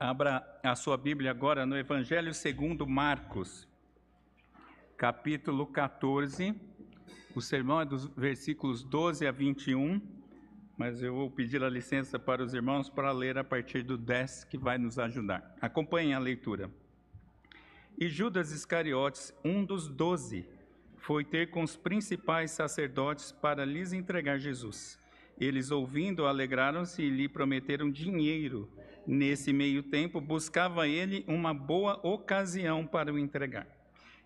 Abra a sua Bíblia agora no Evangelho segundo Marcos, capítulo 14. O sermão é dos versículos 12 a 21, mas eu vou pedir a licença para os irmãos para ler a partir do 10, que vai nos ajudar. Acompanhem a leitura. E Judas Iscariotes, um dos doze, foi ter com os principais sacerdotes para lhes entregar Jesus. Eles, ouvindo, alegraram-se e lhe prometeram dinheiro. Nesse meio tempo, buscava ele uma boa ocasião para o entregar.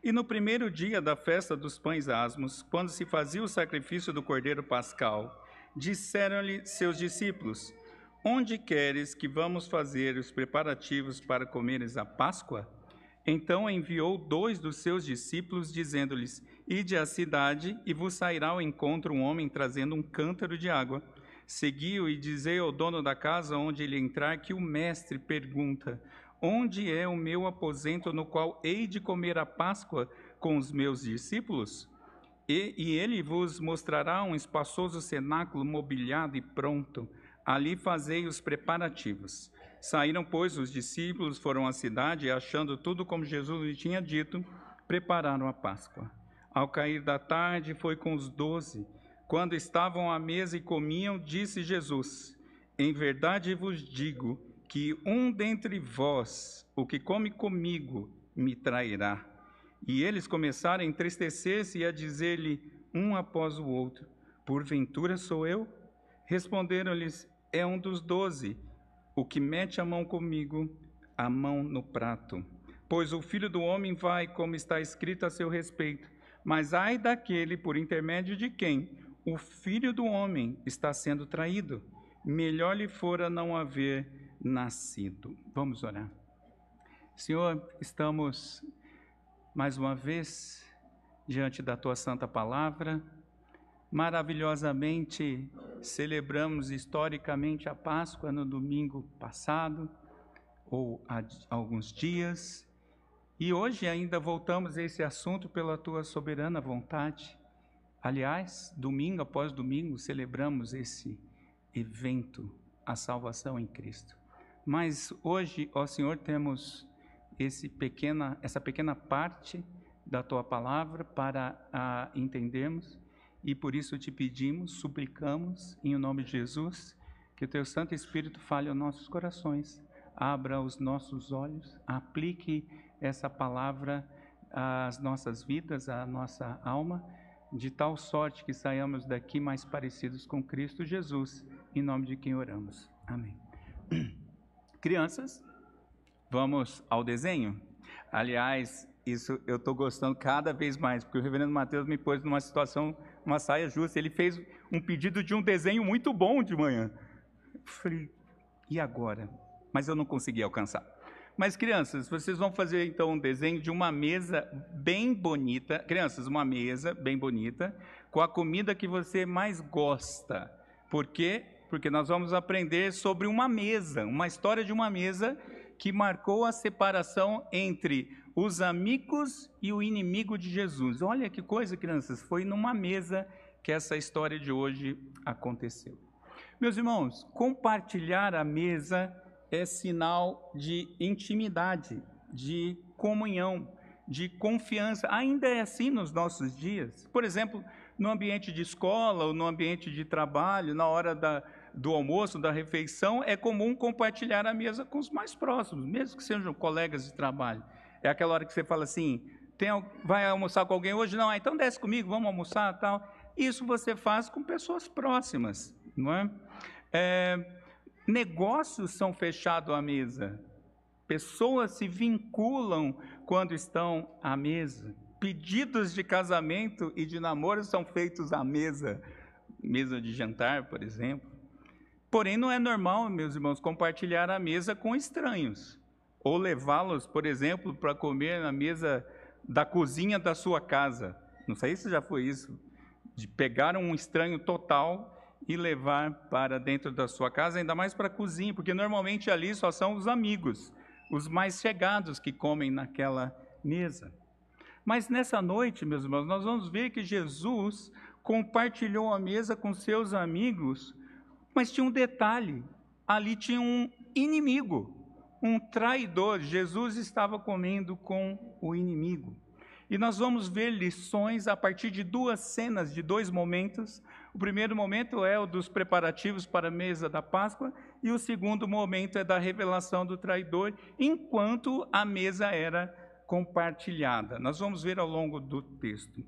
E no primeiro dia da festa dos pães asmos, quando se fazia o sacrifício do cordeiro pascal, disseram-lhe seus discípulos: Onde queres que vamos fazer os preparativos para comeres a Páscoa? Então enviou dois dos seus discípulos, dizendo-lhes: Ide à cidade, e vos sairá ao encontro um homem trazendo um cântaro de água. Seguiu e dizei ao dono da casa onde ele entrar que o mestre pergunta: Onde é o meu aposento no qual hei de comer a Páscoa com os meus discípulos? E, e ele vos mostrará um espaçoso cenáculo mobiliado e pronto. Ali fazei os preparativos. Saíram, pois, os discípulos, foram à cidade e, achando tudo como Jesus lhe tinha dito, prepararam a Páscoa. Ao cair da tarde, foi com os doze. Quando estavam à mesa e comiam, disse Jesus: Em verdade vos digo que um dentre vós, o que come comigo, me trairá. E eles começaram a entristecer-se e a dizer-lhe um após o outro: Porventura sou eu? Responderam-lhes: É um dos doze o que mete a mão comigo, a mão no prato. Pois o filho do homem vai, como está escrito a seu respeito. Mas ai daquele por intermédio de quem o filho do homem está sendo traído. Melhor lhe fora não haver nascido. Vamos orar. Senhor, estamos mais uma vez diante da tua santa palavra. Maravilhosamente celebramos historicamente a Páscoa no domingo passado, ou há alguns dias, e hoje ainda voltamos a esse assunto pela tua soberana vontade. Aliás, domingo após domingo celebramos esse evento, a salvação em Cristo. Mas hoje, ó Senhor, temos esse pequena, essa pequena parte da tua palavra para a entendermos e por isso te pedimos, suplicamos, em nome de Jesus, que o teu Santo Espírito fale aos nossos corações, abra os nossos olhos, aplique essa palavra às nossas vidas, à nossa alma, de tal sorte que saiamos daqui mais parecidos com Cristo Jesus, em nome de quem oramos. Amém. Crianças, vamos ao desenho? Aliás, isso eu estou gostando cada vez mais, porque o reverendo Mateus me pôs numa situação uma saia justa. Ele fez um pedido de um desenho muito bom de manhã. falei, e agora? Mas eu não consegui alcançar. Mas crianças, vocês vão fazer então um desenho de uma mesa bem bonita. Crianças, uma mesa bem bonita, com a comida que você mais gosta. Por quê? Porque nós vamos aprender sobre uma mesa, uma história de uma mesa que marcou a separação entre os amigos e o inimigo de Jesus. Olha que coisa, crianças, foi numa mesa que essa história de hoje aconteceu. Meus irmãos, compartilhar a mesa é sinal de intimidade, de comunhão, de confiança. Ainda é assim nos nossos dias. Por exemplo, no ambiente de escola ou no ambiente de trabalho, na hora da, do almoço, da refeição, é comum compartilhar a mesa com os mais próximos, mesmo que sejam colegas de trabalho. É aquela hora que você fala assim, tem, vai almoçar com alguém hoje? Não, ah, então desce comigo, vamos almoçar tal. Isso você faz com pessoas próximas, não é? é negócios são fechados à mesa. Pessoas se vinculam quando estão à mesa. Pedidos de casamento e de namoro são feitos à mesa, mesa de jantar, por exemplo. Porém, não é normal, meus irmãos, compartilhar a mesa com estranhos ou levá-los, por exemplo, para comer na mesa da cozinha da sua casa. Não sei se já foi isso, de pegar um estranho total e levar para dentro da sua casa, ainda mais para a cozinha, porque normalmente ali só são os amigos, os mais chegados que comem naquela mesa. Mas nessa noite, meus irmãos, nós vamos ver que Jesus compartilhou a mesa com seus amigos, mas tinha um detalhe: ali tinha um inimigo um traidor. Jesus estava comendo com o inimigo. E nós vamos ver lições a partir de duas cenas, de dois momentos. O primeiro momento é o dos preparativos para a mesa da Páscoa, e o segundo momento é da revelação do traidor, enquanto a mesa era compartilhada. Nós vamos ver ao longo do texto.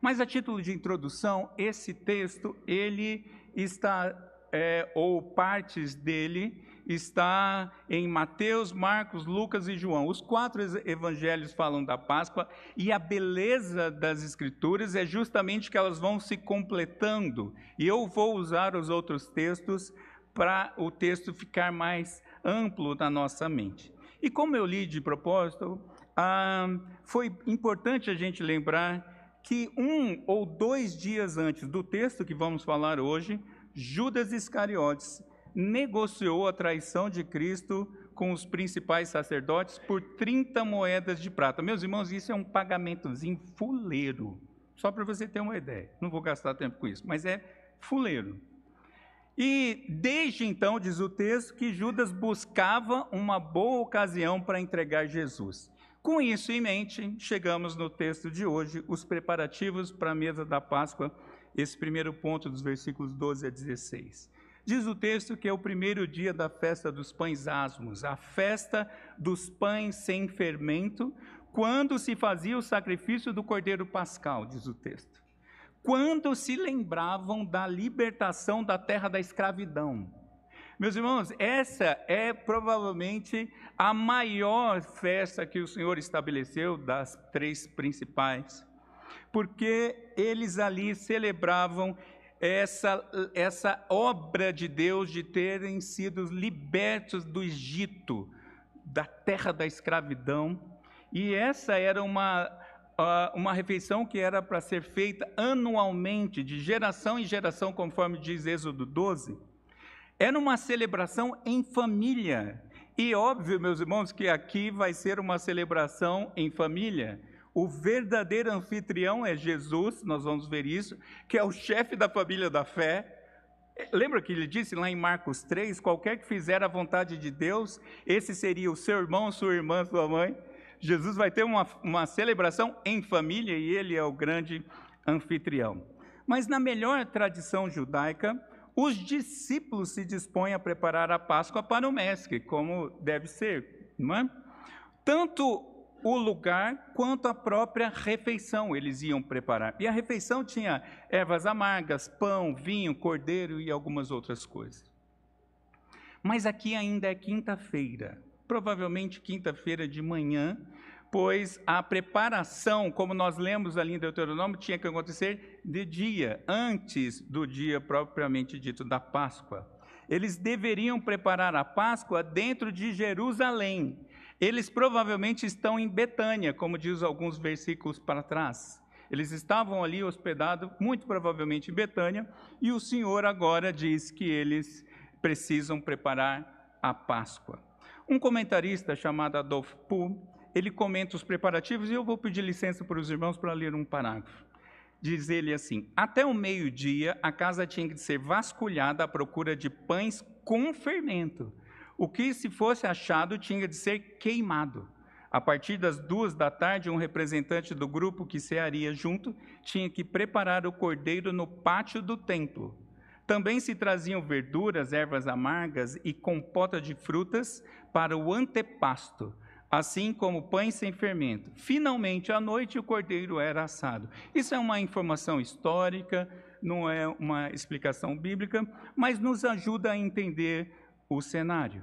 Mas a título de introdução, esse texto ele está é, ou partes dele está em Mateus, Marcos, Lucas e João. Os quatro evangelhos falam da Páscoa e a beleza das Escrituras é justamente que elas vão se completando. E eu vou usar os outros textos para o texto ficar mais amplo na nossa mente. E como eu li de propósito, ah, foi importante a gente lembrar que um ou dois dias antes do texto que vamos falar hoje, Judas Iscariotes negociou a traição de Cristo com os principais sacerdotes por 30 moedas de prata. Meus irmãos, isso é um pagamentozinho fuleiro. Só para você ter uma ideia. Não vou gastar tempo com isso, mas é fuleiro. E desde então, diz o texto, que Judas buscava uma boa ocasião para entregar Jesus. Com isso em mente, chegamos no texto de hoje, os preparativos para a mesa da Páscoa, esse primeiro ponto dos versículos 12 a 16. Diz o texto que é o primeiro dia da festa dos pães asmos, a festa dos pães sem fermento, quando se fazia o sacrifício do cordeiro pascal, diz o texto. Quando se lembravam da libertação da terra da escravidão. Meus irmãos, essa é provavelmente a maior festa que o Senhor estabeleceu das três principais, porque eles ali celebravam essa, essa obra de Deus de terem sido libertos do Egito, da terra da escravidão. E essa era uma, uma refeição que era para ser feita anualmente, de geração em geração, conforme diz Êxodo 12. Era uma celebração em família. E óbvio, meus irmãos, que aqui vai ser uma celebração em família. O verdadeiro anfitrião é Jesus, nós vamos ver isso, que é o chefe da família da fé. Lembra que ele disse lá em Marcos 3: qualquer que fizer a vontade de Deus, esse seria o seu irmão, sua irmã, sua mãe. Jesus vai ter uma, uma celebração em família e ele é o grande anfitrião. Mas na melhor tradição judaica, os discípulos se dispõem a preparar a Páscoa para o mestre, como deve ser, não é? Tanto o lugar quanto a própria refeição eles iam preparar. E a refeição tinha ervas amargas, pão, vinho, cordeiro e algumas outras coisas. Mas aqui ainda é quinta-feira, provavelmente quinta-feira de manhã, pois a preparação, como nós lemos ali em Deuteronômio, tinha que acontecer de dia, antes do dia propriamente dito da Páscoa. Eles deveriam preparar a Páscoa dentro de Jerusalém, eles provavelmente estão em Betânia, como diz alguns versículos para trás. Eles estavam ali hospedados, muito provavelmente em Betânia, e o Senhor agora diz que eles precisam preparar a Páscoa. Um comentarista chamado Adolf Poole, ele comenta os preparativos e eu vou pedir licença para os irmãos para ler um parágrafo. Diz ele assim: Até o meio-dia a casa tinha que ser vasculhada à procura de pães com fermento o que se fosse achado tinha de ser queimado. A partir das duas da tarde, um representante do grupo que cearia junto tinha que preparar o cordeiro no pátio do templo. Também se traziam verduras, ervas amargas e compota de frutas para o antepasto, assim como pães sem fermento. Finalmente, à noite, o cordeiro era assado. Isso é uma informação histórica, não é uma explicação bíblica, mas nos ajuda a entender o cenário.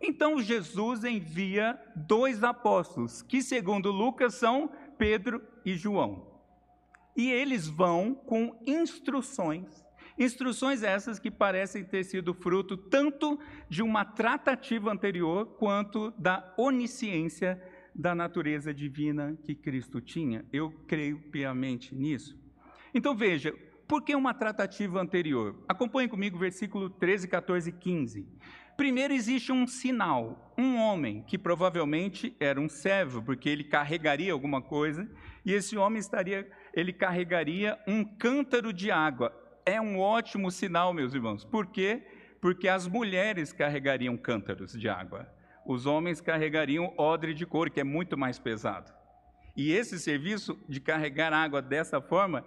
Então Jesus envia dois apóstolos, que segundo Lucas são Pedro e João. E eles vão com instruções, instruções essas que parecem ter sido fruto tanto de uma tratativa anterior quanto da onisciência da natureza divina que Cristo tinha. Eu creio piamente nisso. Então veja, por que uma tratativa anterior? Acompanhe comigo versículo 13, 14 e 15. Primeiro existe um sinal, um homem que provavelmente era um servo, porque ele carregaria alguma coisa, e esse homem estaria, ele carregaria um cântaro de água. É um ótimo sinal, meus irmãos. Por quê? Porque as mulheres carregariam cântaros de água. os homens carregariam odre de couro, que é muito mais pesado. E esse serviço de carregar água dessa forma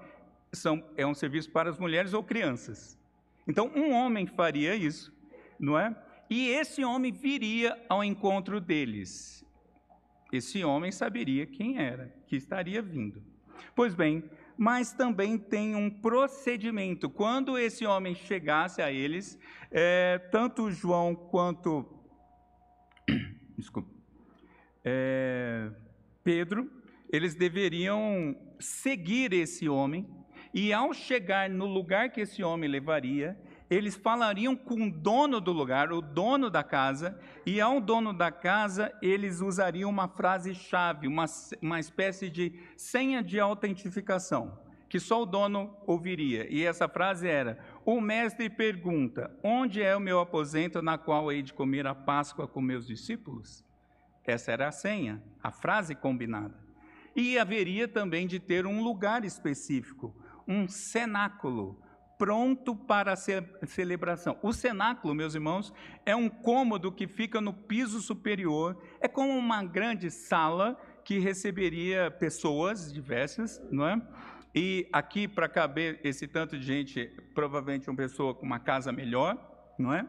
são, é um serviço para as mulheres ou crianças. Então, um homem faria isso, não é? E esse homem viria ao encontro deles. Esse homem saberia quem era, que estaria vindo. Pois bem, mas também tem um procedimento. Quando esse homem chegasse a eles, é, tanto João quanto desculpa, é, Pedro, eles deveriam seguir esse homem, e ao chegar no lugar que esse homem levaria, eles falariam com o dono do lugar, o dono da casa, e ao dono da casa eles usariam uma frase-chave, uma, uma espécie de senha de autentificação, que só o dono ouviria. E essa frase era: O mestre pergunta: Onde é o meu aposento na qual hei de comer a Páscoa com meus discípulos? Essa era a senha, a frase combinada. E haveria também de ter um lugar específico, um cenáculo pronto para a celebração. O cenáculo, meus irmãos, é um cômodo que fica no piso superior, é como uma grande sala que receberia pessoas diversas, não é? E aqui, para caber esse tanto de gente, provavelmente uma pessoa com uma casa melhor, não é?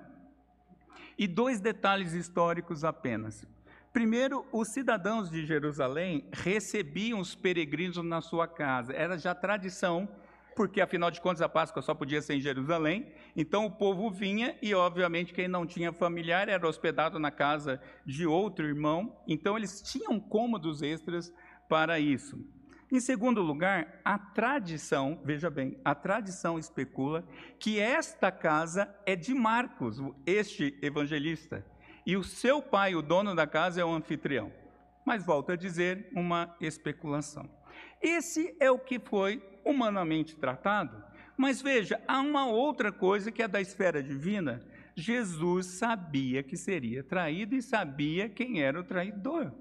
E dois detalhes históricos apenas. Primeiro, os cidadãos de Jerusalém recebiam os peregrinos na sua casa. Era já tradição porque afinal de contas a Páscoa só podia ser em Jerusalém. Então o povo vinha e, obviamente, quem não tinha familiar era hospedado na casa de outro irmão. Então eles tinham cômodos extras para isso. Em segundo lugar, a tradição, veja bem, a tradição especula que esta casa é de Marcos, este evangelista, e o seu pai, o dono da casa, é o anfitrião. Mas volto a dizer, uma especulação. Esse é o que foi humanamente tratado. Mas veja, há uma outra coisa que é da esfera divina. Jesus sabia que seria traído e sabia quem era o traidor.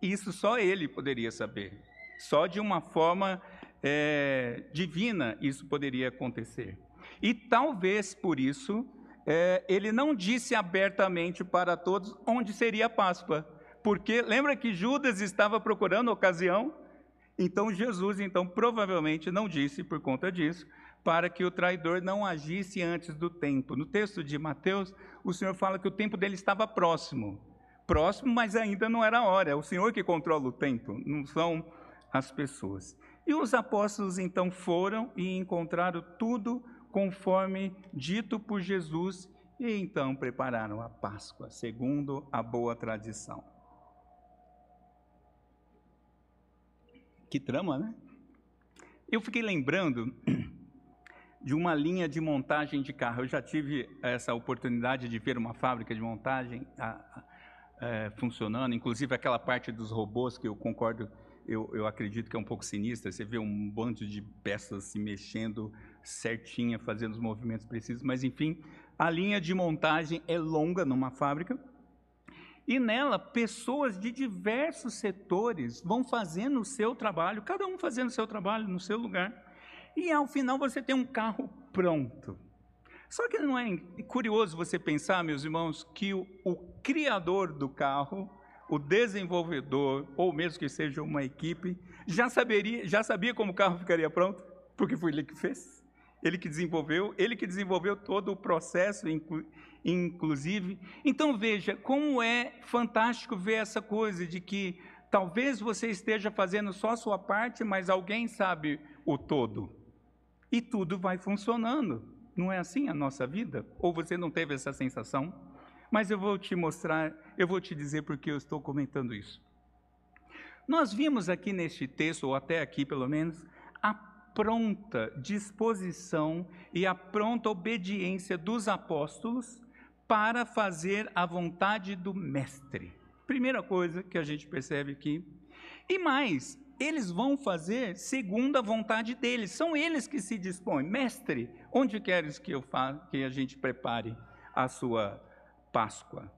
Isso só ele poderia saber. Só de uma forma é, divina isso poderia acontecer. E talvez por isso é, ele não disse abertamente para todos onde seria a Páscoa. Porque lembra que Judas estava procurando ocasião então Jesus, então, provavelmente não disse por conta disso, para que o traidor não agisse antes do tempo. No texto de Mateus, o Senhor fala que o tempo dele estava próximo. Próximo, mas ainda não era a hora. É o Senhor que controla o tempo, não são as pessoas. E os apóstolos então foram e encontraram tudo conforme dito por Jesus e então prepararam a Páscoa, segundo a boa tradição. Que trama, né? Eu fiquei lembrando de uma linha de montagem de carro. Eu já tive essa oportunidade de ver uma fábrica de montagem a, a, é, funcionando, inclusive aquela parte dos robôs que eu concordo, eu, eu acredito que é um pouco sinistra. Você vê um bando de peças se mexendo certinha, fazendo os movimentos precisos, mas enfim, a linha de montagem é longa numa fábrica e nela, pessoas de diversos setores vão fazendo o seu trabalho, cada um fazendo o seu trabalho no seu lugar. E ao final você tem um carro pronto. Só que não é curioso você pensar, meus irmãos, que o, o criador do carro, o desenvolvedor, ou mesmo que seja uma equipe, já, saberia, já sabia como o carro ficaria pronto, porque foi ele que fez. Ele que desenvolveu, ele que desenvolveu todo o processo, inclusive. Então veja como é fantástico ver essa coisa de que talvez você esteja fazendo só a sua parte, mas alguém sabe o todo. E tudo vai funcionando. Não é assim a nossa vida? Ou você não teve essa sensação? Mas eu vou te mostrar, eu vou te dizer porque eu estou comentando isso. Nós vimos aqui neste texto, ou até aqui pelo menos, a pronta disposição e a pronta obediência dos apóstolos para fazer a vontade do Mestre. Primeira coisa que a gente percebe aqui. E mais, eles vão fazer segundo a vontade deles. São eles que se dispõem. Mestre, onde queres que eu faça, que a gente prepare a sua Páscoa?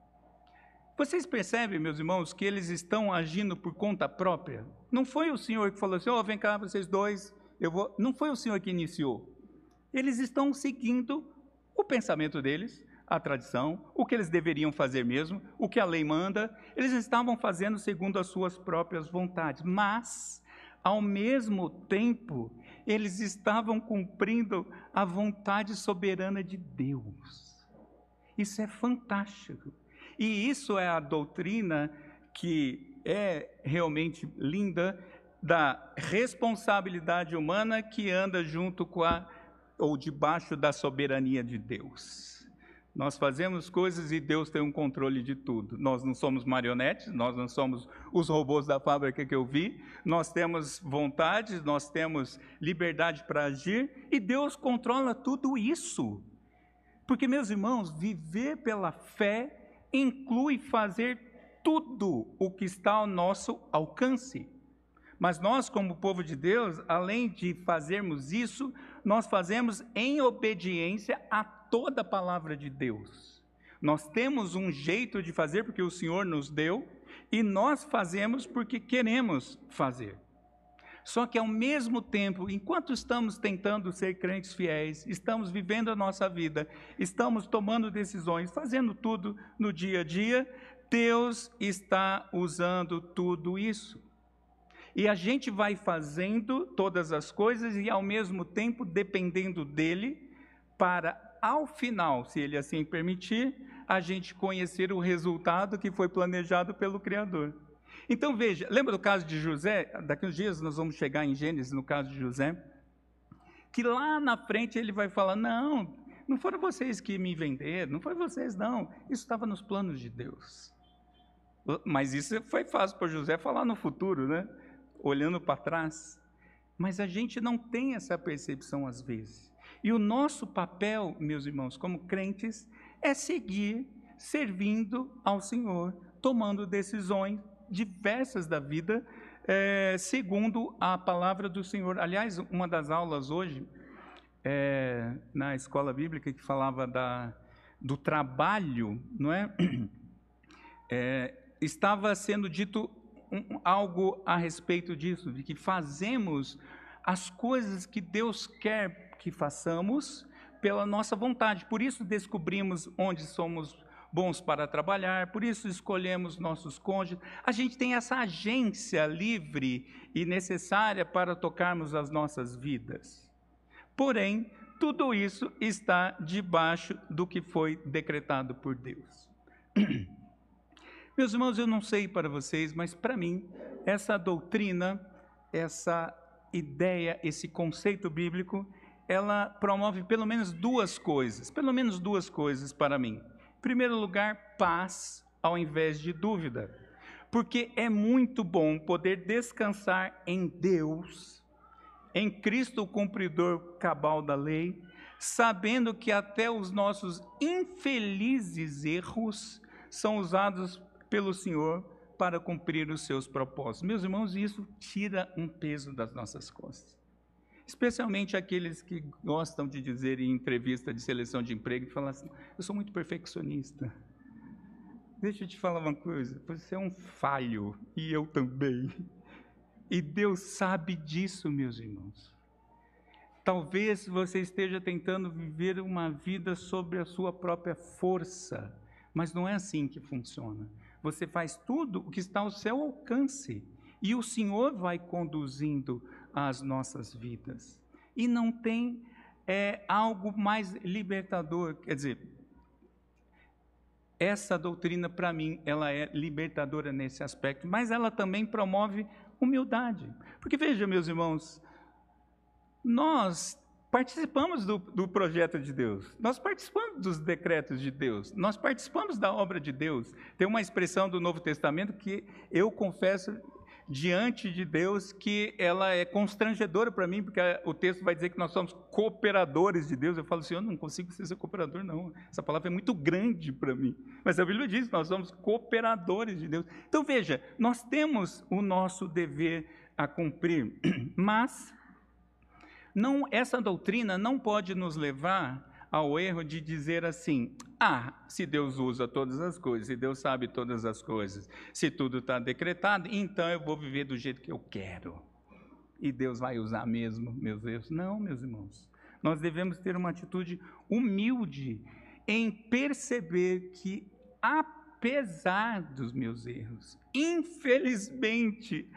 Vocês percebem, meus irmãos, que eles estão agindo por conta própria? Não foi o Senhor que falou assim: "Ó, oh, vem cá vocês dois, eu vou". Não foi o Senhor que iniciou. Eles estão seguindo o pensamento deles, a tradição, o que eles deveriam fazer mesmo, o que a lei manda, eles estavam fazendo segundo as suas próprias vontades, mas, ao mesmo tempo, eles estavam cumprindo a vontade soberana de Deus. Isso é fantástico. E isso é a doutrina que é realmente linda da responsabilidade humana que anda junto com a ou debaixo da soberania de Deus. Nós fazemos coisas e Deus tem um controle de tudo. Nós não somos marionetes, nós não somos os robôs da fábrica que eu vi. Nós temos vontades, nós temos liberdade para agir e Deus controla tudo isso. Porque, meus irmãos, viver pela fé inclui fazer tudo o que está ao nosso alcance. Mas nós, como povo de Deus, além de fazermos isso, nós fazemos em obediência a toda a palavra de Deus. Nós temos um jeito de fazer porque o Senhor nos deu e nós fazemos porque queremos fazer. Só que ao mesmo tempo, enquanto estamos tentando ser crentes fiéis, estamos vivendo a nossa vida, estamos tomando decisões, fazendo tudo no dia a dia, Deus está usando tudo isso. E a gente vai fazendo todas as coisas e ao mesmo tempo dependendo dele para ao final, se ele assim permitir, a gente conhecer o resultado que foi planejado pelo Criador. Então veja, lembra do caso de José? Daqui uns dias nós vamos chegar em Gênesis, no caso de José, que lá na frente ele vai falar: não, não foram vocês que me venderam, não foi vocês, não. Isso estava nos planos de Deus. Mas isso foi fácil para José falar no futuro, né? Olhando para trás. Mas a gente não tem essa percepção às vezes. E o nosso papel, meus irmãos, como crentes, é seguir servindo ao Senhor, tomando decisões diversas da vida, é, segundo a palavra do Senhor. Aliás, uma das aulas hoje, é, na escola bíblica, que falava da, do trabalho, não é? é estava sendo dito um, algo a respeito disso, de que fazemos as coisas que Deus quer que façamos pela nossa vontade. Por isso descobrimos onde somos bons para trabalhar, por isso escolhemos nossos cônjuges. A gente tem essa agência livre e necessária para tocarmos as nossas vidas. Porém, tudo isso está debaixo do que foi decretado por Deus. Meus irmãos, eu não sei para vocês, mas para mim, essa doutrina, essa ideia, esse conceito bíblico, ela promove pelo menos duas coisas, pelo menos duas coisas para mim. Em primeiro lugar, paz ao invés de dúvida, porque é muito bom poder descansar em Deus, em Cristo, o cumpridor cabal da lei, sabendo que até os nossos infelizes erros são usados pelo Senhor para cumprir os seus propósitos. Meus irmãos, isso tira um peso das nossas costas especialmente aqueles que gostam de dizer em entrevista de seleção de emprego, falar assim, eu sou muito perfeccionista. Deixa eu te falar uma coisa, você é um falho, e eu também. E Deus sabe disso, meus irmãos. Talvez você esteja tentando viver uma vida sobre a sua própria força, mas não é assim que funciona. Você faz tudo o que está ao seu alcance, e o Senhor vai conduzindo as nossas vidas. E não tem é, algo mais libertador, quer dizer, essa doutrina para mim ela é libertadora nesse aspecto, mas ela também promove humildade. Porque veja, meus irmãos, nós participamos do, do, projeto de Deus, nós participamos dos decretos de Deus, nós participamos da obra de Deus. Tem uma expressão do Novo Testamento que eu confesso diante de Deus que ela é constrangedora para mim, porque o texto vai dizer que nós somos cooperadores de Deus. Eu falo assim, eu não consigo ser cooperador, não. Essa palavra é muito grande para mim. Mas a Bíblia diz que nós somos cooperadores de Deus. Então veja, nós temos o nosso dever a cumprir, mas não, essa doutrina não pode nos levar ao erro de dizer assim: ah, se Deus usa todas as coisas, se Deus sabe todas as coisas, se tudo está decretado, então eu vou viver do jeito que eu quero. E Deus vai usar mesmo meus erros. Não, meus irmãos. Nós devemos ter uma atitude humilde em perceber que, apesar dos meus erros, infelizmente,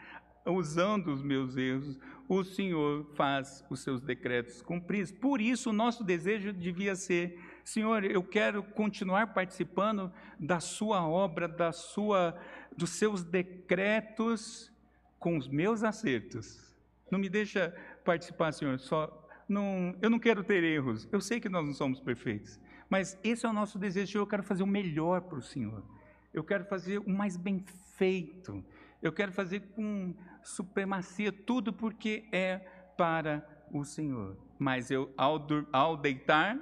usando os meus erros, o Senhor faz os seus decretos cumpridos. Por isso, o nosso desejo devia ser: Senhor, eu quero continuar participando da Sua obra, da sua, dos seus decretos com os meus acertos. Não me deixa participar, Senhor, só. Não, eu não quero ter erros. Eu sei que nós não somos perfeitos. Mas esse é o nosso desejo. Eu quero fazer o melhor para o Senhor. Eu quero fazer o mais bem feito. Eu quero fazer com supremacia tudo porque é para o Senhor. Mas eu, ao, ao deitar,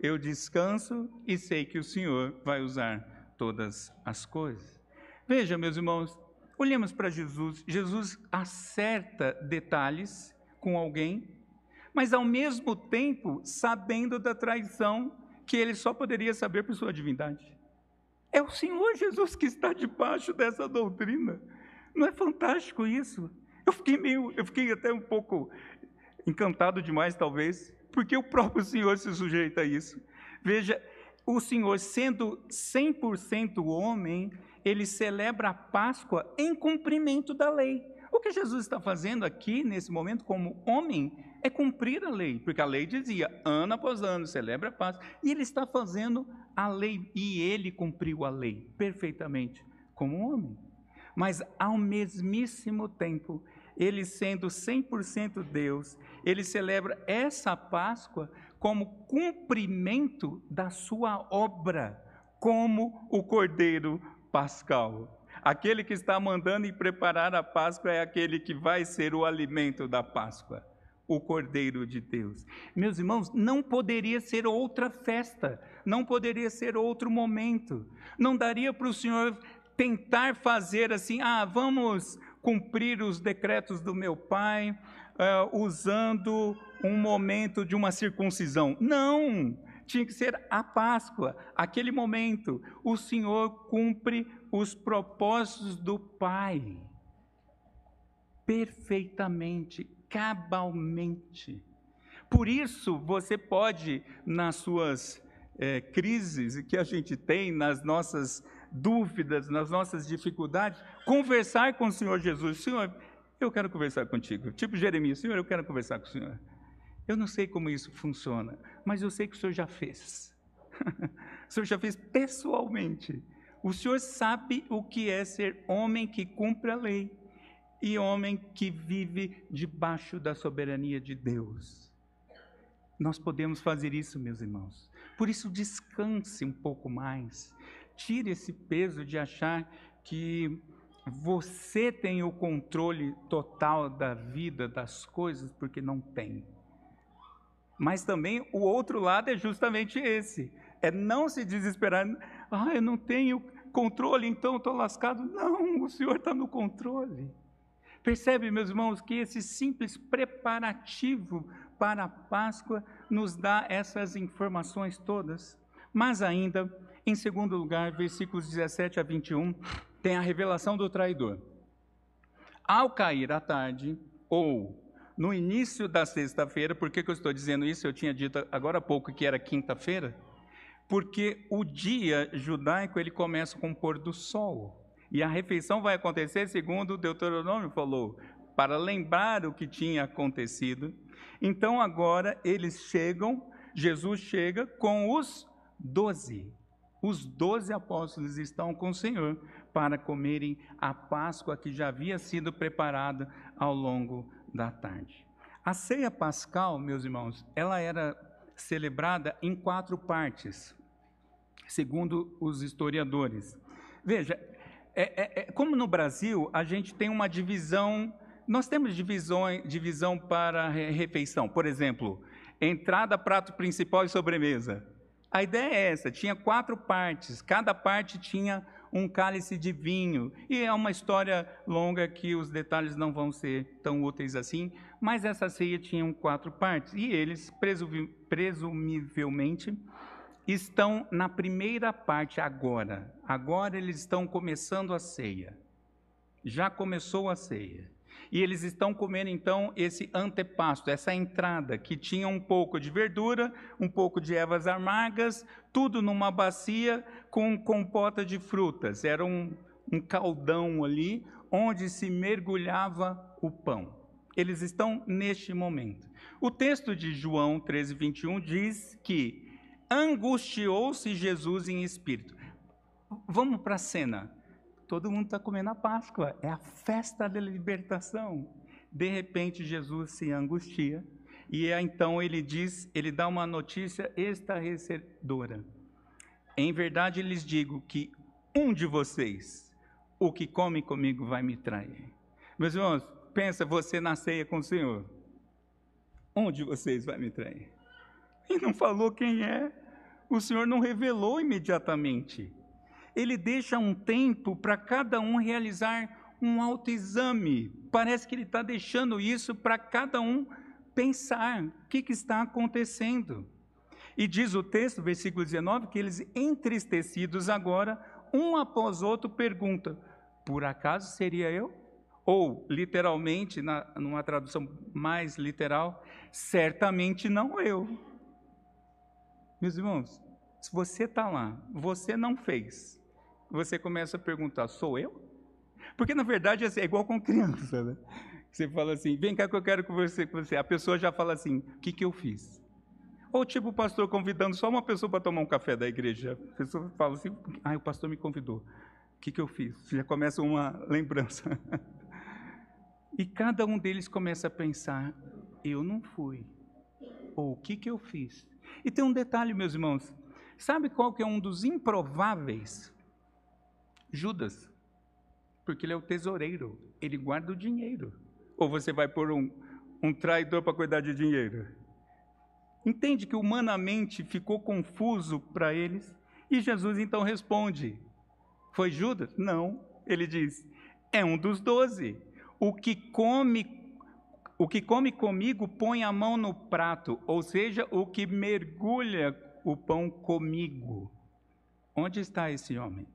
eu descanso e sei que o Senhor vai usar todas as coisas. Veja, meus irmãos, olhemos para Jesus. Jesus acerta detalhes com alguém, mas ao mesmo tempo sabendo da traição que ele só poderia saber por sua divindade. É o Senhor Jesus que está debaixo dessa doutrina. Não é fantástico isso? Eu fiquei meio, eu fiquei até um pouco encantado demais, talvez, porque o próprio Senhor se sujeita a isso. Veja, o Senhor, sendo 100% homem, ele celebra a Páscoa em cumprimento da lei. O que Jesus está fazendo aqui, nesse momento, como homem, é cumprir a lei, porque a lei dizia, ano após ano, celebra a Páscoa, e ele está fazendo a lei, e ele cumpriu a lei perfeitamente, como homem. Mas, ao mesmíssimo tempo, ele sendo 100% Deus, ele celebra essa Páscoa como cumprimento da sua obra, como o Cordeiro Pascal. Aquele que está mandando e preparar a Páscoa é aquele que vai ser o alimento da Páscoa, o Cordeiro de Deus. Meus irmãos, não poderia ser outra festa, não poderia ser outro momento. Não daria para o Senhor tentar fazer assim, ah, vamos cumprir os decretos do meu pai, uh, usando um momento de uma circuncisão. Não! Tinha que ser a Páscoa, aquele momento. O Senhor cumpre os propósitos do Pai perfeitamente, cabalmente. Por isso, você pode, nas suas é, crises que a gente tem, nas nossas dúvidas, nas nossas dificuldades, conversar com o Senhor Jesus. Senhor, eu quero conversar contigo. Tipo Jeremias, Senhor, eu quero conversar com o Senhor. Eu não sei como isso funciona, mas eu sei que o Senhor já fez. o Senhor já fez pessoalmente. O Senhor sabe o que é ser homem que cumpre a lei e homem que vive debaixo da soberania de Deus. Nós podemos fazer isso, meus irmãos. Por isso, descanse um pouco mais. Tire esse peso de achar que você tem o controle total da vida, das coisas, porque não tem. Mas também o outro lado é justamente esse: é não se desesperar. Ah, eu não tenho controle, então estou lascado. Não, o Senhor está no controle. Percebe, meus irmãos, que esse simples preparativo para a Páscoa nos dá essas informações todas. Mas ainda, em segundo lugar, versículos 17 a 21, tem a revelação do traidor. Ao cair a tarde, ou no início da sexta-feira, por que, que eu estou dizendo isso? Eu tinha dito agora há pouco que era quinta-feira, porque o dia judaico ele começa com o pôr do sol. E a refeição vai acontecer, segundo o Deuteronômio falou, para lembrar o que tinha acontecido. Então agora eles chegam, Jesus chega com os doze. Os doze apóstolos estão com o Senhor para comerem a Páscoa que já havia sido preparada ao longo da tarde. A ceia pascal, meus irmãos, ela era celebrada em quatro partes, segundo os historiadores. Veja, é, é, é, como no Brasil a gente tem uma divisão, nós temos divisão, divisão para refeição, por exemplo, entrada, prato principal e sobremesa. A ideia é essa: tinha quatro partes, cada parte tinha um cálice de vinho. E é uma história longa que os detalhes não vão ser tão úteis assim, mas essa ceia tinha quatro partes. E eles, presumivelmente, estão na primeira parte agora. Agora eles estão começando a ceia. Já começou a ceia. E eles estão comendo então esse antepasto, essa entrada, que tinha um pouco de verdura, um pouco de ervas amargas, tudo numa bacia com compota de frutas. Era um, um caldão ali onde se mergulhava o pão. Eles estão neste momento. O texto de João 13, 21 diz que angustiou-se Jesus em espírito. Vamos para a cena. Todo mundo está comendo a Páscoa, é a festa da libertação. De repente, Jesus se angustia e então ele diz, ele dá uma notícia estarrecedora. Em verdade lhes digo que um de vocês, o que come comigo, vai me trair. Meus irmãos, pensa você na ceia com o Senhor. Um de vocês vai me trair. E não falou quem é. O Senhor não revelou imediatamente ele deixa um tempo para cada um realizar um autoexame. Parece que ele está deixando isso para cada um pensar o que, que está acontecendo. E diz o texto, versículo 19, que eles, entristecidos agora, um após outro, perguntam: por acaso seria eu? Ou, literalmente, na, numa tradução mais literal, certamente não eu. Meus irmãos, se você está lá, você não fez, você começa a perguntar: sou eu? Porque na verdade assim, é igual com criança, né? Você fala assim: vem cá que eu quero conversar com você. A pessoa já fala assim: o que, que eu fiz? Ou tipo o pastor convidando só uma pessoa para tomar um café da igreja. A pessoa fala assim: ah, o pastor me convidou. O que, que eu fiz? Já começa uma lembrança. e cada um deles começa a pensar: eu não fui. Ou o que, que eu fiz? E tem um detalhe, meus irmãos. Sabe qual que é um dos improváveis Judas, porque ele é o tesoureiro, ele guarda o dinheiro. Ou você vai pôr um, um traidor para cuidar de dinheiro? Entende que humanamente ficou confuso para eles? E Jesus então responde: Foi Judas? Não. Ele diz: É um dos doze. O que come, o que come comigo põe a mão no prato, ou seja, o que mergulha o pão comigo. Onde está esse homem?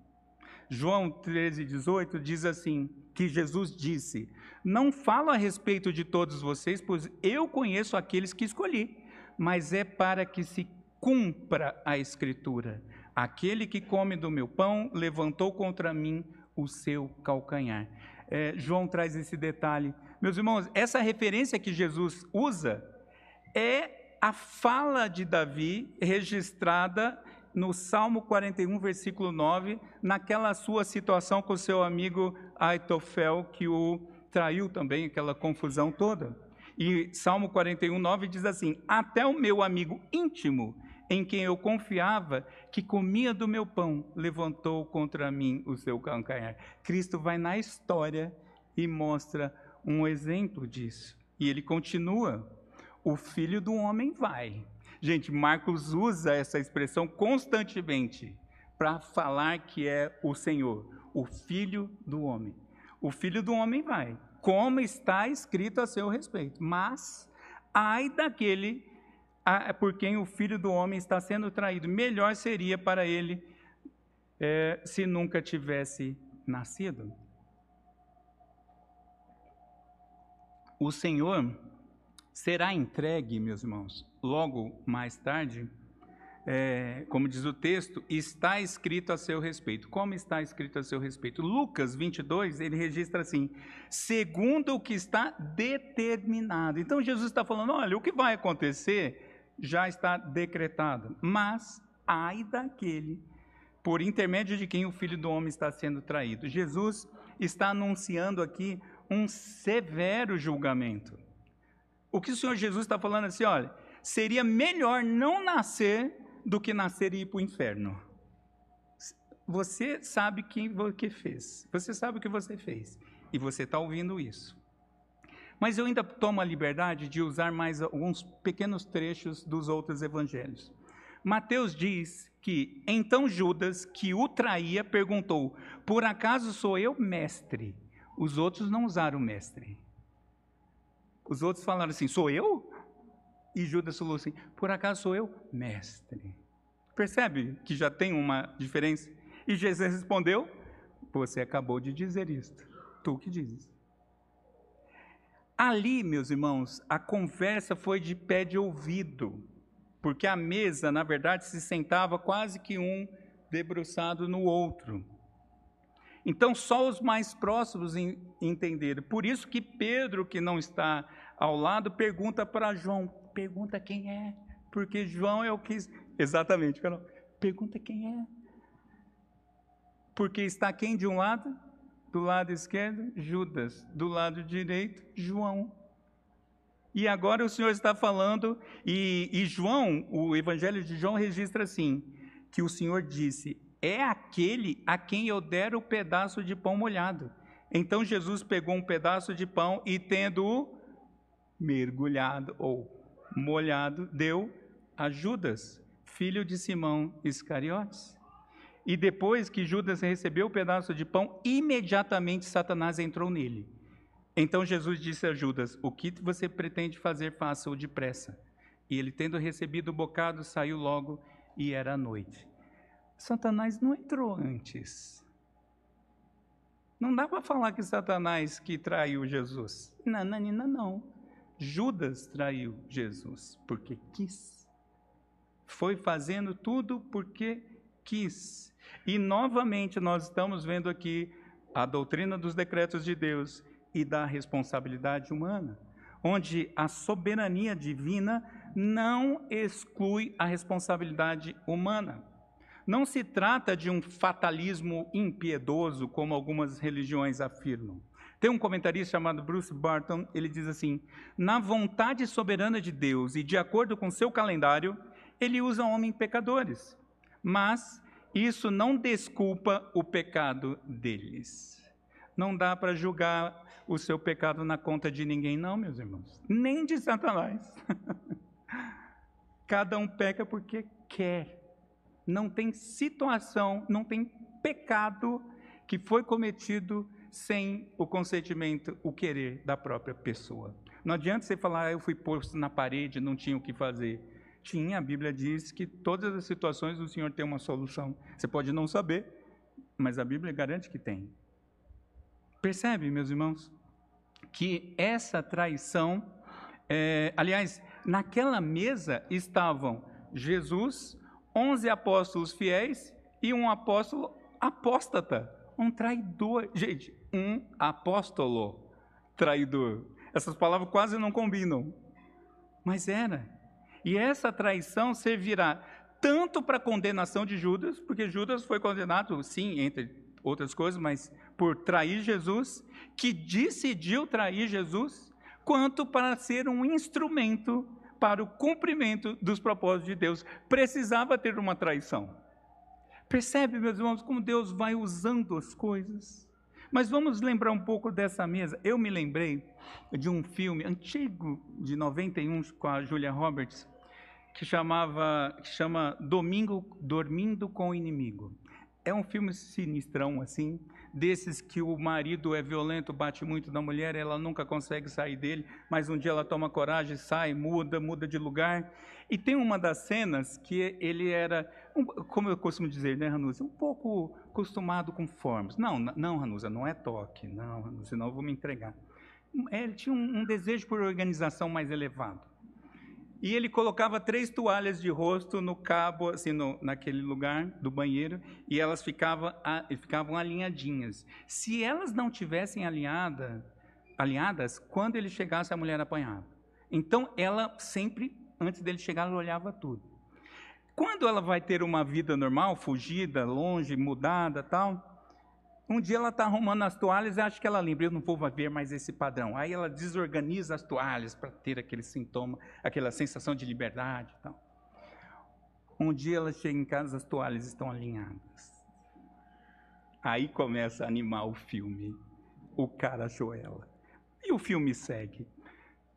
João 13, 18 diz assim: que Jesus disse: Não falo a respeito de todos vocês, pois eu conheço aqueles que escolhi, mas é para que se cumpra a Escritura. Aquele que come do meu pão levantou contra mim o seu calcanhar. É, João traz esse detalhe. Meus irmãos, essa referência que Jesus usa é a fala de Davi registrada no Salmo 41, versículo 9, naquela sua situação com seu amigo Aitofel, que o traiu também, aquela confusão toda. E Salmo 41, 9 diz assim: Até o meu amigo íntimo, em quem eu confiava, que comia do meu pão, levantou contra mim o seu calcanhar. Cristo vai na história e mostra um exemplo disso. E ele continua: O filho do homem vai Gente, Marcos usa essa expressão constantemente para falar que é o Senhor, o Filho do homem. O Filho do homem vai, como está escrito a seu respeito. Mas, ai daquele por quem o Filho do homem está sendo traído. Melhor seria para ele é, se nunca tivesse nascido. O Senhor será entregue, meus irmãos, logo mais tarde, é, como diz o texto, está escrito a seu respeito. Como está escrito a seu respeito? Lucas 22, ele registra assim: segundo o que está determinado. Então Jesus está falando: olha, o que vai acontecer já está decretado, mas ai daquele por intermédio de quem o filho do homem está sendo traído. Jesus está anunciando aqui um severo julgamento. O que o Senhor Jesus está falando assim, olha, seria melhor não nascer do que nascer e ir para o inferno. Você sabe quem que fez. Você sabe o que você fez. E você está ouvindo isso. Mas eu ainda tomo a liberdade de usar mais alguns pequenos trechos dos outros evangelhos. Mateus diz que então Judas, que o traía, perguntou: Por acaso sou eu mestre? Os outros não usaram mestre. Os outros falaram assim: Sou eu? E Judas falou assim: Por acaso sou eu? Mestre. Percebe que já tem uma diferença? E Jesus respondeu: Você acabou de dizer isto. Tu que dizes. Ali, meus irmãos, a conversa foi de pé de ouvido, porque a mesa, na verdade, se sentava quase que um debruçado no outro. Então, só os mais próximos entenderam. Por isso que Pedro, que não está ao lado, pergunta para João: pergunta quem é, porque João é o que. Exatamente, Carol. Pergunta quem é. Porque está quem de um lado? Do lado esquerdo, Judas. Do lado direito, João. E agora o Senhor está falando, e, e João, o Evangelho de João registra assim: que o Senhor disse: É aquele a quem eu der o pedaço de pão molhado. Então Jesus pegou um pedaço de pão e, tendo-o mergulhado ou molhado, deu a Judas, filho de Simão Iscariotes. E depois que Judas recebeu o pedaço de pão, imediatamente Satanás entrou nele. Então Jesus disse a Judas: O que você pretende fazer, faça-o depressa. E ele, tendo recebido o bocado, saiu logo e era noite. Satanás não entrou antes. Não dá para falar que Satanás que traiu Jesus. Não, não. Judas traiu Jesus porque quis. Foi fazendo tudo porque quis. E novamente nós estamos vendo aqui a doutrina dos decretos de Deus e da responsabilidade humana, onde a soberania divina não exclui a responsabilidade humana. Não se trata de um fatalismo impiedoso, como algumas religiões afirmam. Tem um comentarista chamado Bruce Barton, ele diz assim: na vontade soberana de Deus e de acordo com seu calendário, ele usa homens pecadores, mas isso não desculpa o pecado deles. Não dá para julgar o seu pecado na conta de ninguém, não, meus irmãos, nem de Satanás. Cada um peca porque quer. Não tem situação, não tem pecado que foi cometido sem o consentimento, o querer da própria pessoa. Não adianta você falar, ah, eu fui posto na parede, não tinha o que fazer. Tinha, a Bíblia diz que todas as situações o Senhor tem uma solução. Você pode não saber, mas a Bíblia garante que tem. Percebe, meus irmãos, que essa traição, é, aliás, naquela mesa estavam Jesus, onze apóstolos fiéis e um apóstolo apóstata, um traidor. Gente, um apóstolo traidor. Essas palavras quase não combinam, mas era. E essa traição servirá tanto para a condenação de Judas, porque Judas foi condenado, sim, entre outras coisas, mas por trair Jesus, que decidiu trair Jesus, quanto para ser um instrumento para o cumprimento dos propósitos de Deus. Precisava ter uma traição. Percebe, meus irmãos, como Deus vai usando as coisas? Mas vamos lembrar um pouco dessa mesa. Eu me lembrei de um filme antigo, de 91, com a Julia Roberts, que chamava, que chama Domingo Dormindo com o Inimigo. É um filme sinistrão, assim, desses que o marido é violento, bate muito na mulher, ela nunca consegue sair dele, mas um dia ela toma coragem, sai, muda, muda de lugar. E tem uma das cenas que ele era, como eu costumo dizer, né, Ranusa, um pouco acostumado com formas. Não, não, Ranusa, não é toque, não, Ranusa, senão eu vou me entregar. Ele tinha um, um desejo por organização mais elevado. E ele colocava três toalhas de rosto no cabo, assim, no, naquele lugar do banheiro, e elas ficavam, ficavam alinhadinhas. Se elas não tivessem alinhada, alinhadas, quando ele chegasse, a mulher apanhava. Então, ela sempre, antes dele chegar, ela olhava tudo. Quando ela vai ter uma vida normal, fugida, longe, mudada, tal, um dia ela está arrumando as toalhas e acha que ela lembra, eu não vou ver mais esse padrão. Aí ela desorganiza as toalhas para ter aquele sintoma, aquela sensação de liberdade. Tal. Um dia ela chega em casa, as toalhas estão alinhadas. Aí começa a animar o filme. O cara achou ela. E o filme segue.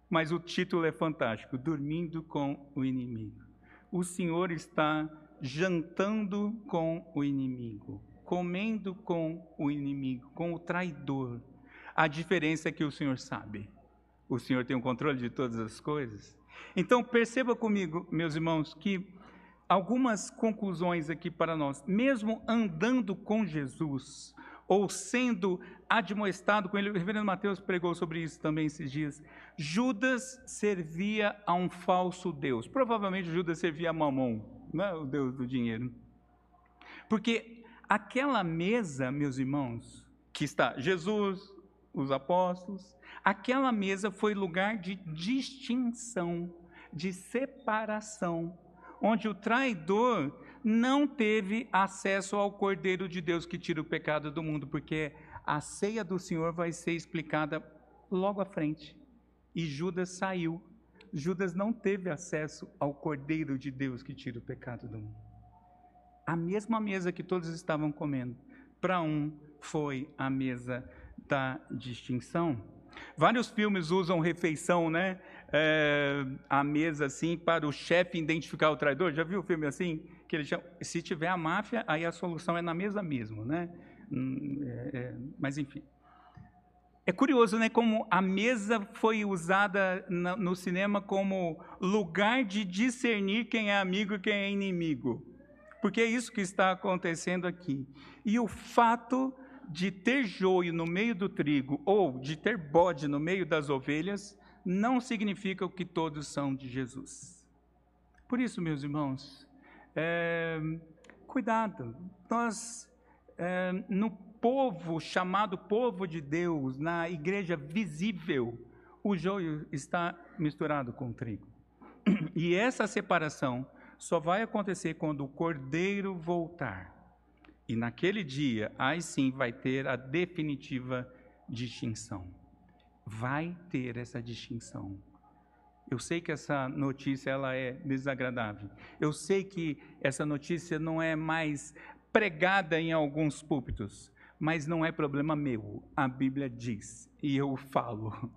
Mas o título é fantástico: Dormindo com o inimigo. O Senhor está jantando com o inimigo comendo com o inimigo, com o traidor. A diferença é que o Senhor sabe. O Senhor tem o controle de todas as coisas. Então, perceba comigo, meus irmãos, que algumas conclusões aqui para nós. Mesmo andando com Jesus, ou sendo admoestado com ele. O reverendo Mateus pregou sobre isso também esses dias. Judas servia a um falso Deus. Provavelmente Judas servia a Mamon, né? o Deus do dinheiro. Porque aquela mesa, meus irmãos, que está Jesus, os apóstolos, aquela mesa foi lugar de distinção, de separação, onde o traidor não teve acesso ao Cordeiro de Deus que tira o pecado do mundo, porque a ceia do Senhor vai ser explicada logo à frente. E Judas saiu. Judas não teve acesso ao Cordeiro de Deus que tira o pecado do mundo. A mesma mesa que todos estavam comendo, para um foi a mesa da distinção. Vários filmes usam refeição, né? É, a mesa assim para o chefe identificar o traidor. Já viu o filme assim? Que ele chama, se tiver a máfia, aí a solução é na mesa mesmo, né? Hum, é, é, mas enfim. É curioso, né, como a mesa foi usada no cinema como lugar de discernir quem é amigo e quem é inimigo. Porque é isso que está acontecendo aqui. E o fato de ter joio no meio do trigo ou de ter bode no meio das ovelhas não significa que todos são de Jesus. Por isso, meus irmãos, é, cuidado. Nós, é, no povo chamado povo de Deus, na igreja visível, o joio está misturado com o trigo. E essa separação só vai acontecer quando o cordeiro voltar. E naquele dia, aí sim vai ter a definitiva distinção. Vai ter essa distinção. Eu sei que essa notícia ela é desagradável. Eu sei que essa notícia não é mais pregada em alguns púlpitos, mas não é problema meu. A Bíblia diz e eu falo.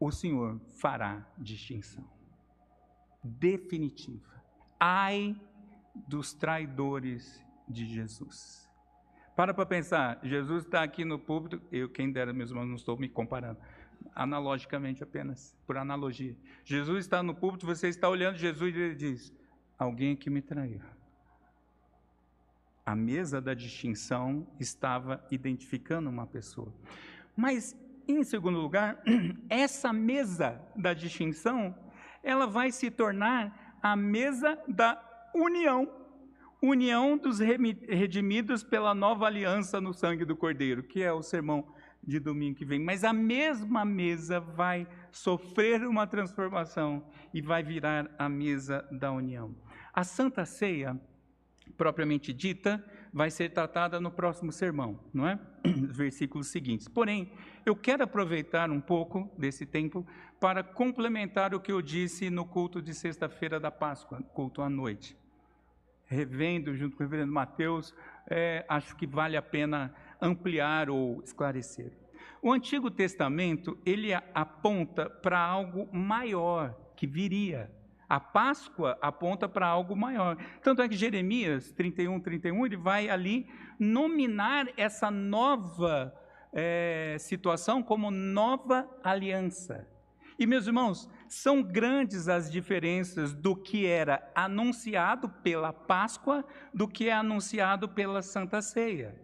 O Senhor fará distinção definitiva. Ai dos traidores de Jesus. Para para pensar, Jesus está aqui no púlpito, eu, quem dera, meus irmãos, não estou me comparando, analogicamente apenas, por analogia. Jesus está no púlpito, você está olhando Jesus e ele diz: Alguém que me traiu. A mesa da distinção estava identificando uma pessoa. Mas, em segundo lugar, essa mesa da distinção, ela vai se tornar a mesa da união união dos redimidos pela nova aliança no sangue do Cordeiro, que é o sermão de domingo que vem. Mas a mesma mesa vai sofrer uma transformação e vai virar a mesa da união. A Santa Ceia, propriamente dita, vai ser tratada no próximo sermão, não é? Versículos seguintes. Porém, eu quero aproveitar um pouco desse tempo para complementar o que eu disse no culto de sexta-feira da Páscoa, culto à noite revendo junto com o reverendo Mateus, é, acho que vale a pena ampliar ou esclarecer. O Antigo Testamento, ele aponta para algo maior que viria. A Páscoa aponta para algo maior. Tanto é que Jeremias 31, 31, ele vai ali nominar essa nova é, situação como nova aliança. E, meus irmãos, são grandes as diferenças do que era anunciado pela Páscoa do que é anunciado pela Santa Ceia.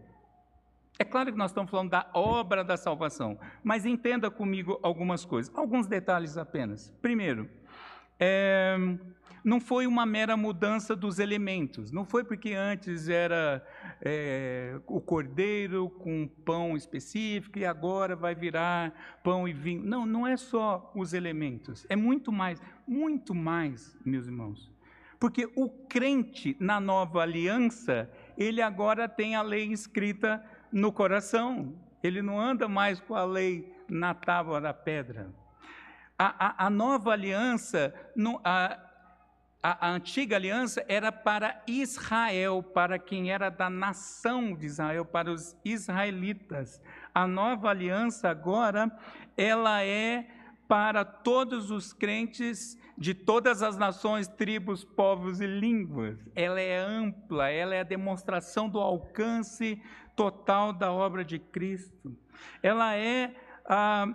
É claro que nós estamos falando da obra da salvação, mas entenda comigo algumas coisas, alguns detalhes apenas. Primeiro, é, não foi uma mera mudança dos elementos. Não foi porque antes era é, o cordeiro com pão específico e agora vai virar pão e vinho. Não, não é só os elementos. É muito mais, muito mais, meus irmãos. Porque o crente na nova aliança, ele agora tem a lei escrita no coração. Ele não anda mais com a lei na tábua da pedra. A, a, a nova aliança, no, a, a, a, antiga aliança era para Israel, para quem era da nação de Israel, para os israelitas. A nova aliança agora, ela é para todos os crentes de todas as nações, tribos, povos e línguas. Ela é ampla, ela é a demonstração do alcance total da obra de Cristo. Ela é a,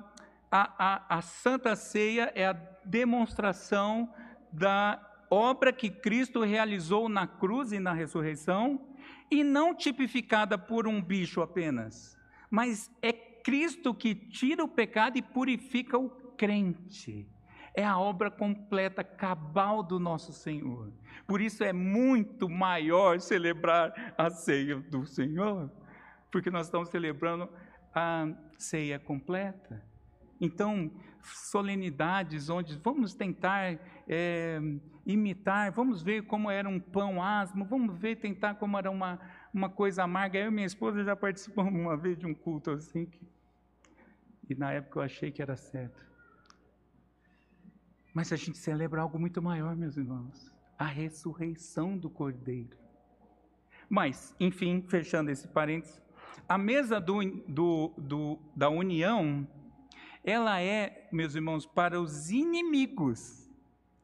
a, a, a Santa Ceia, é a demonstração da obra que Cristo realizou na cruz e na ressurreição, e não tipificada por um bicho apenas, mas é Cristo que tira o pecado e purifica o crente. É a obra completa, cabal do nosso Senhor. Por isso é muito maior celebrar a ceia do Senhor, porque nós estamos celebrando a ceia completa. Então, solenidades onde vamos tentar é, imitar, vamos ver como era um pão asmo, vamos ver, tentar como era uma, uma coisa amarga. Eu e minha esposa já participamos uma vez de um culto assim, que, e na época eu achei que era certo. Mas a gente celebra algo muito maior, meus irmãos: a ressurreição do Cordeiro. Mas, enfim, fechando esse parênteses, a mesa do, do, do, da união ela é, meus irmãos, para os inimigos.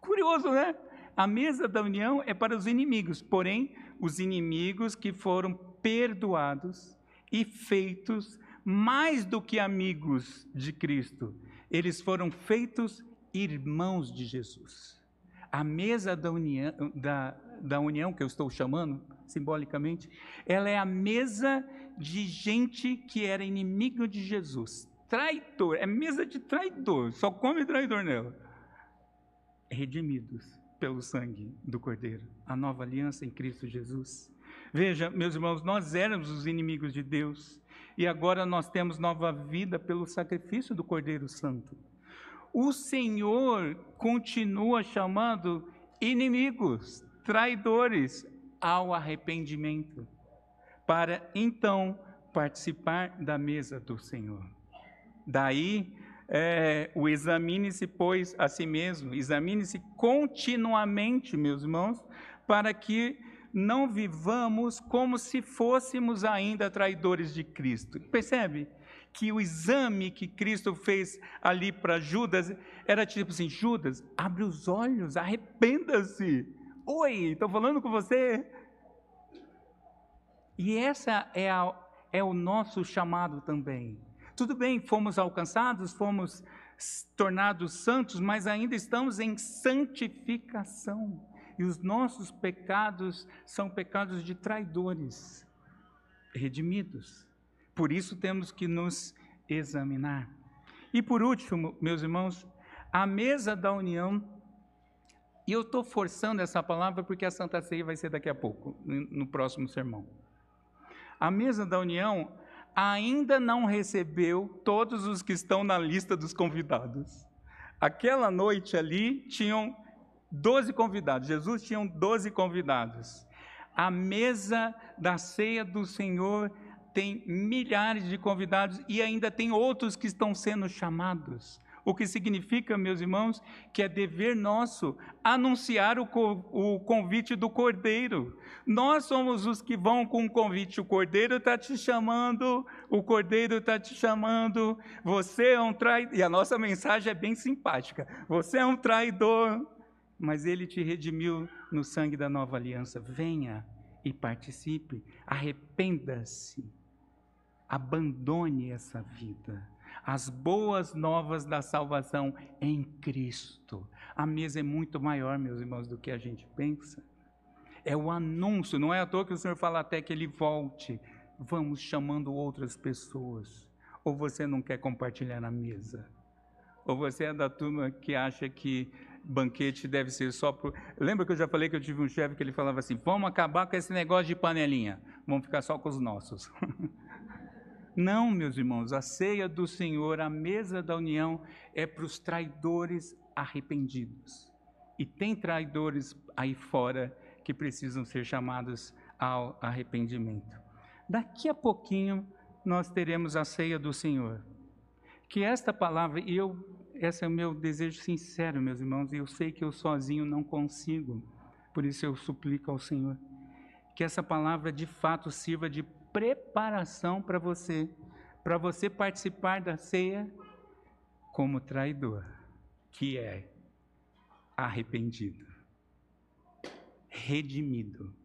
Curioso, né? A mesa da união é para os inimigos, porém, os inimigos que foram perdoados e feitos mais do que amigos de Cristo, eles foram feitos irmãos de Jesus. A mesa da união, da, da união que eu estou chamando, simbolicamente, ela é a mesa de gente que era inimigo de Jesus, traidor, é mesa de traidor, só come traidor nela. Redimidos pelo sangue do Cordeiro, a nova aliança em Cristo Jesus. Veja, meus irmãos, nós éramos os inimigos de Deus e agora nós temos nova vida pelo sacrifício do Cordeiro Santo. O Senhor continua chamando inimigos, traidores ao arrependimento, para então participar da mesa do Senhor. Daí é, o examine-se, pois, a si mesmo, examine-se continuamente, meus irmãos, para que não vivamos como se fôssemos ainda traidores de Cristo. Percebe? Que o exame que Cristo fez ali para Judas era tipo assim: Judas, abre os olhos, arrependa-se. Oi, estou falando com você. E essa é, a, é o nosso chamado também tudo bem, fomos alcançados, fomos tornados santos, mas ainda estamos em santificação. E os nossos pecados são pecados de traidores, redimidos. Por isso temos que nos examinar. E por último, meus irmãos, a mesa da união, e eu estou forçando essa palavra porque a Santa Ceia vai ser daqui a pouco, no próximo sermão. A mesa da união ainda não recebeu todos os que estão na lista dos convidados. Aquela noite ali tinham 12 convidados, Jesus tinha 12 convidados. A mesa da ceia do Senhor tem milhares de convidados e ainda tem outros que estão sendo chamados. O que significa, meus irmãos, que é dever nosso anunciar o, o convite do Cordeiro. Nós somos os que vão com o convite. O Cordeiro está te chamando, o Cordeiro está te chamando. Você é um traidor. E a nossa mensagem é bem simpática. Você é um traidor, mas ele te redimiu no sangue da nova aliança. Venha e participe. Arrependa-se. Abandone essa vida as boas novas da salvação em Cristo. A mesa é muito maior, meus irmãos, do que a gente pensa. É o anúncio, não é à toa que o Senhor fala até que ele volte. Vamos chamando outras pessoas. Ou você não quer compartilhar na mesa? Ou você é da turma que acha que banquete deve ser só por. Lembra que eu já falei que eu tive um chefe que ele falava assim: vamos acabar com esse negócio de panelinha, vamos ficar só com os nossos. Não, meus irmãos, a ceia do Senhor, a mesa da união, é para os traidores arrependidos. E tem traidores aí fora que precisam ser chamados ao arrependimento. Daqui a pouquinho nós teremos a ceia do Senhor. Que esta palavra, e eu, esse é o meu desejo sincero, meus irmãos, e eu sei que eu sozinho não consigo, por isso eu suplico ao Senhor, que essa palavra de fato sirva de preparação para você, para você participar da ceia como traidor, que é arrependido, redimido.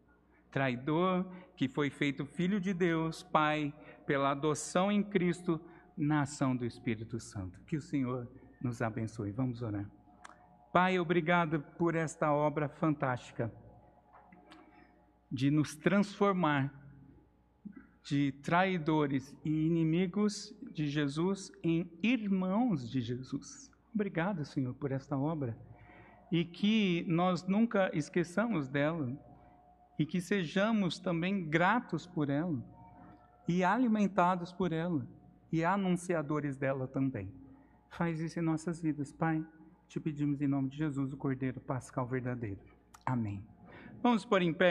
Traidor que foi feito filho de Deus, Pai, pela adoção em Cristo, na ação do Espírito Santo. Que o Senhor nos abençoe. Vamos orar. Pai, obrigado por esta obra fantástica de nos transformar de traidores e inimigos de Jesus em irmãos de Jesus. Obrigado, Senhor, por esta obra. E que nós nunca esqueçamos dela e que sejamos também gratos por ela e alimentados por ela e anunciadores dela também. Faz isso em nossas vidas, Pai. Te pedimos em nome de Jesus, o Cordeiro Pascal verdadeiro. Amém. Vamos por em pé.